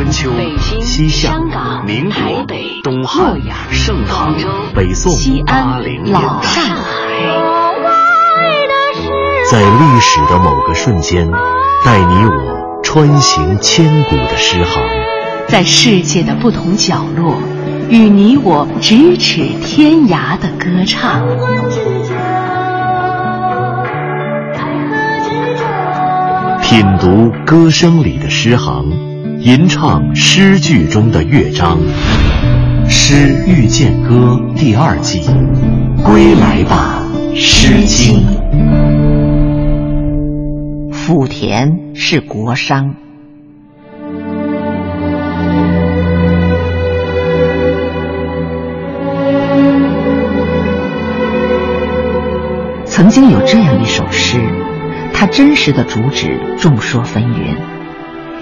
春秋、西夏、民国、东汉、盛唐、北宋、八零年代，在历史的某个瞬间，带你我穿行千古的诗行；在世界的不同角落，与你我咫尺天涯的歌唱。品读歌声里的诗行，吟唱诗句中的乐章，《诗遇见歌》第二季，归来吧，《诗经》。莆田是国殇。曾经有这样一首诗。它真实的主旨众说纷纭，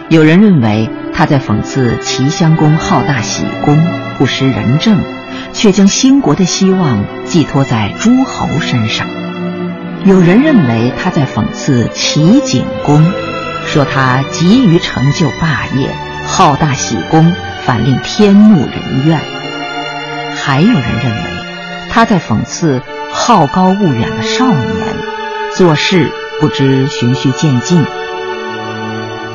有人认为他在讽刺齐襄公好大喜功，不识仁政，却将兴国的希望寄托在诸侯身上；有人认为他在讽刺齐景公，说他急于成就霸业，好大喜功，反令天怒人怨；还有人认为他在讽刺好高骛远的少年，做事。不知循序渐进。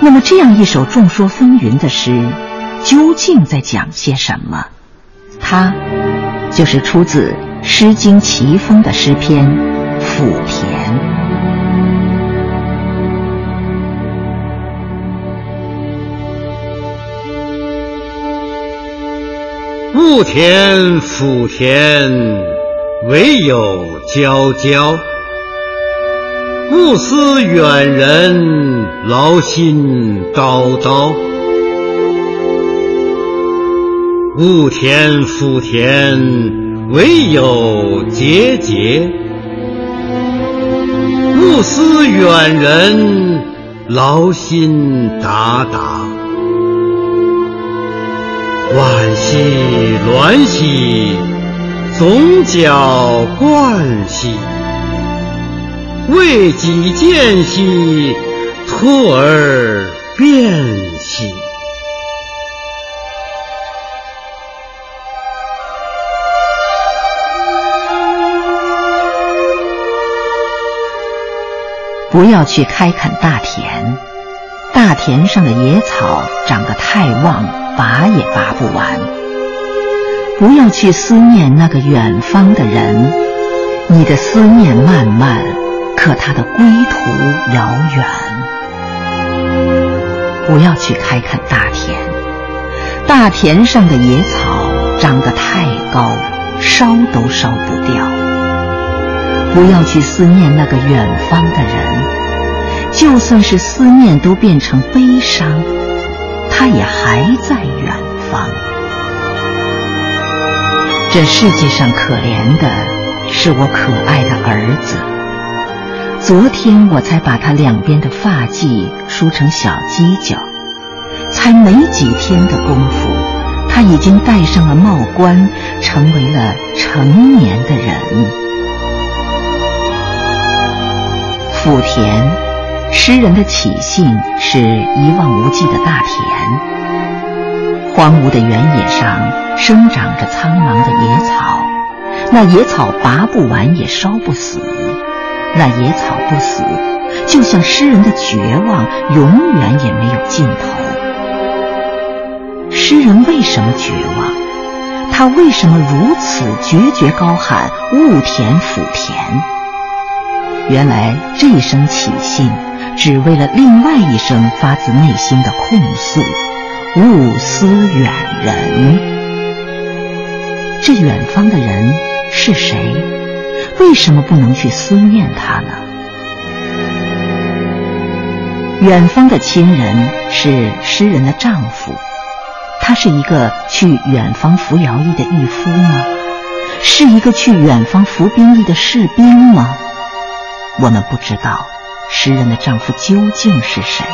那么，这样一首众说纷纭的诗，究竟在讲些什么？它就是出自《诗经·齐风》的诗篇《莆田》。雾田莆田，唯有皎皎。勿思远人，劳心叨叨。雾田莆田，唯有节节。勿思远人，劳心达达。惋兮鸾兮，总角冠兮。为己见兮，托而变兮。不要去开垦大田，大田上的野草长得太旺，拔也拔不完。不要去思念那个远方的人，你的思念漫漫。可他的归途遥远，不要去开垦大田，大田上的野草长得太高，烧都烧不掉。不要去思念那个远方的人，就算是思念都变成悲伤，他也还在远方。这世界上可怜的是我可爱的儿子。昨天我才把他两边的发髻梳成小犄角，才没几天的功夫，他已经戴上了帽冠，成为了成年的人。莆田，诗人的起兴是一望无际的大田，荒芜的原野上生长着苍茫的野草，那野草拔不完也烧不死。那野草不死，就像诗人的绝望，永远也没有尽头。诗人为什么绝望？他为什么如此决绝高喊“勿田莆田”？原来这一声起兴，只为了另外一声发自内心的控诉：“勿思远人。”这远方的人是谁？为什么不能去思念他呢？远方的亲人是诗人的丈夫，他是一个去远方服徭役的义夫吗？是一个去远方服兵役的士兵吗？我们不知道诗人的丈夫究竟是谁。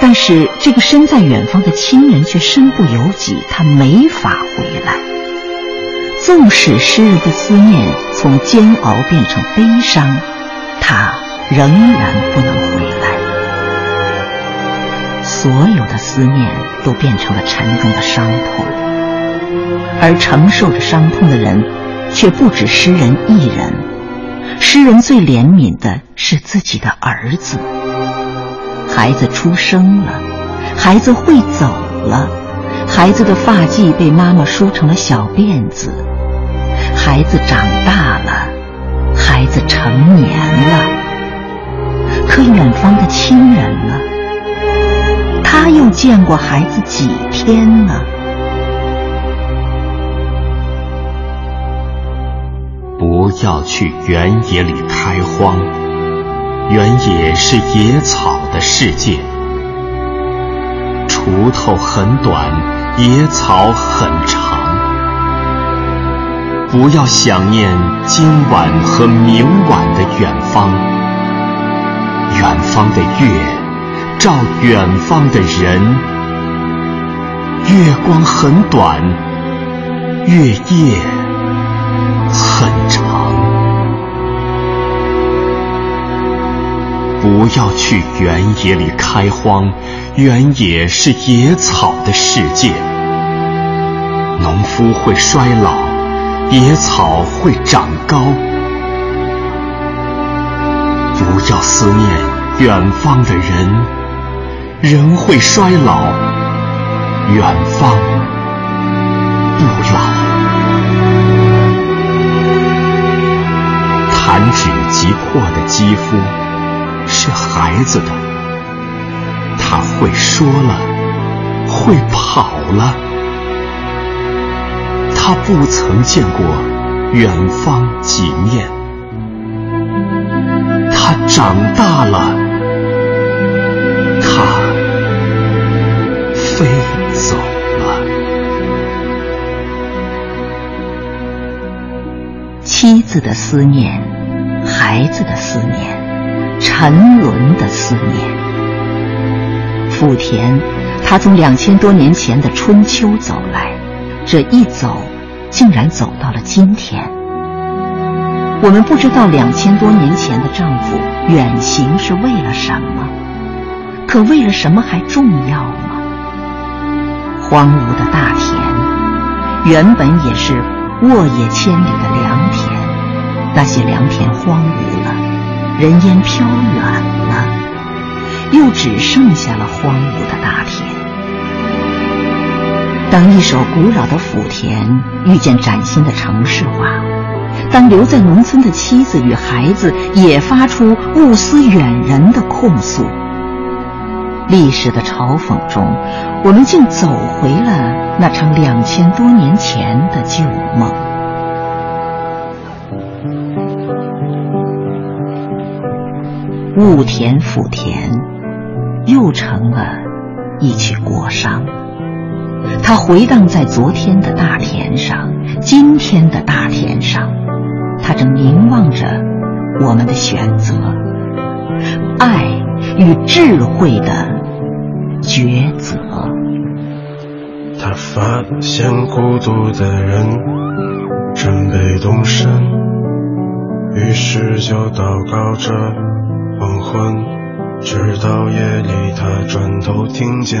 但是这个身在远方的亲人却身不由己，他没法回来。纵使诗人的思念从煎熬变成悲伤，他仍然不能回来。所有的思念都变成了沉重的伤痛，而承受着伤痛的人，却不止诗人一人。诗人最怜悯的是自己的儿子。孩子出生了，孩子会走了，孩子的发髻被妈妈梳成了小辫子，孩子长大了，孩子成年了。可远方的亲人呢？他又见过孩子几天呢？不要去原野里开荒，原野是野草的世界。锄头很短，野草很长。不要想念今晚和明晚的远方，远方的月照远方的人。月光很短，月夜很长。不要去原野里开荒，原野是野草的世界。农夫会衰老，野草会长高。不要思念远方的人，人会衰老，远方不老。弹指即破的肌肤。是孩子的，他会说了，会跑了。他不曾见过远方几面，他长大了，他飞走了。妻子的思念，孩子的思念。沉沦的思念，福田，他从两千多年前的春秋走来，这一走，竟然走到了今天。我们不知道两千多年前的丈夫远行是为了什么，可为了什么还重要吗？荒芜的大田，原本也是沃野千里的良田，那些良田荒芜了。人烟飘远了，又只剩下了荒芜的大田。当一首古老的莆田遇见崭新的城市化，当留在农村的妻子与孩子也发出物思远人的控诉，历史的嘲讽中，我们竟走回了那场两千多年前的旧梦。雾田莆田，又成了一曲国殇。它回荡在昨天的大田上，今天的大田上，它正凝望着我们的选择，爱与智慧的抉择。他发现孤独的人准备动身，于是就祷告着。黄昏，直到夜里，他转头听见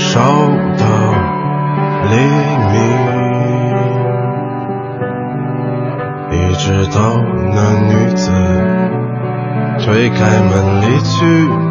烧到黎明，一直到那女子推开门离去。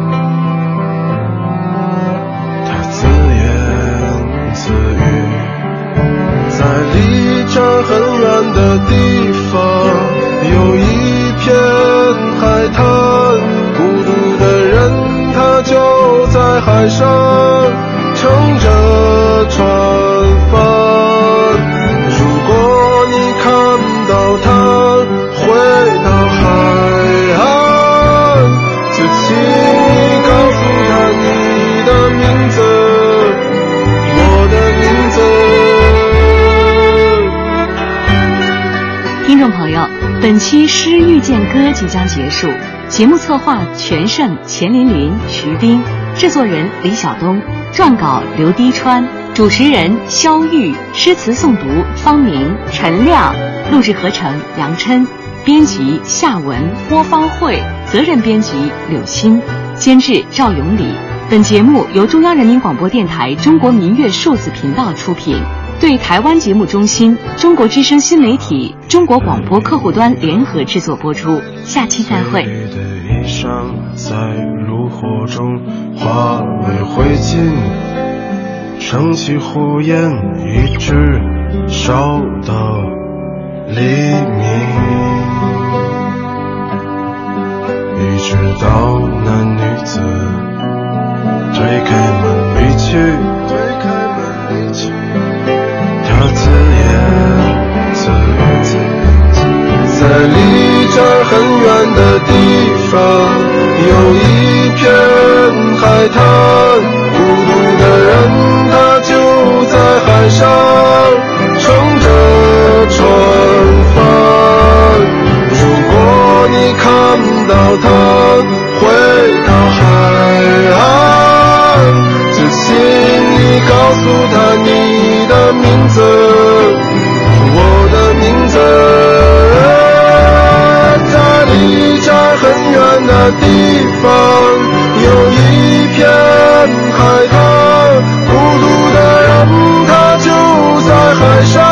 本期《诗遇见歌》即将结束，节目策划全胜、钱琳琳、徐冰，制作人李晓东，撰稿刘滴川，主持人肖玉，诗词诵读方明、陈亮，录制合成杨琛，编辑夏文、郭方慧，责任编辑柳鑫，监制赵永礼。本节目由中央人民广播电台中国民乐数字频道出品。对台湾节目中心、中国之声新媒体、中国广播客户端联合制作播出。下期再会。的衣裳在炉火中化为灰烬，升起火焰，一直烧到黎明，一直到那女子推开门离去，在离这儿很远的地方，有一片海滩，孤独的人他就在海上乘着船帆。如果你看到他回到海岸，就请你告诉他你的名字，地方，有一片海滩，孤独的人他就在海上。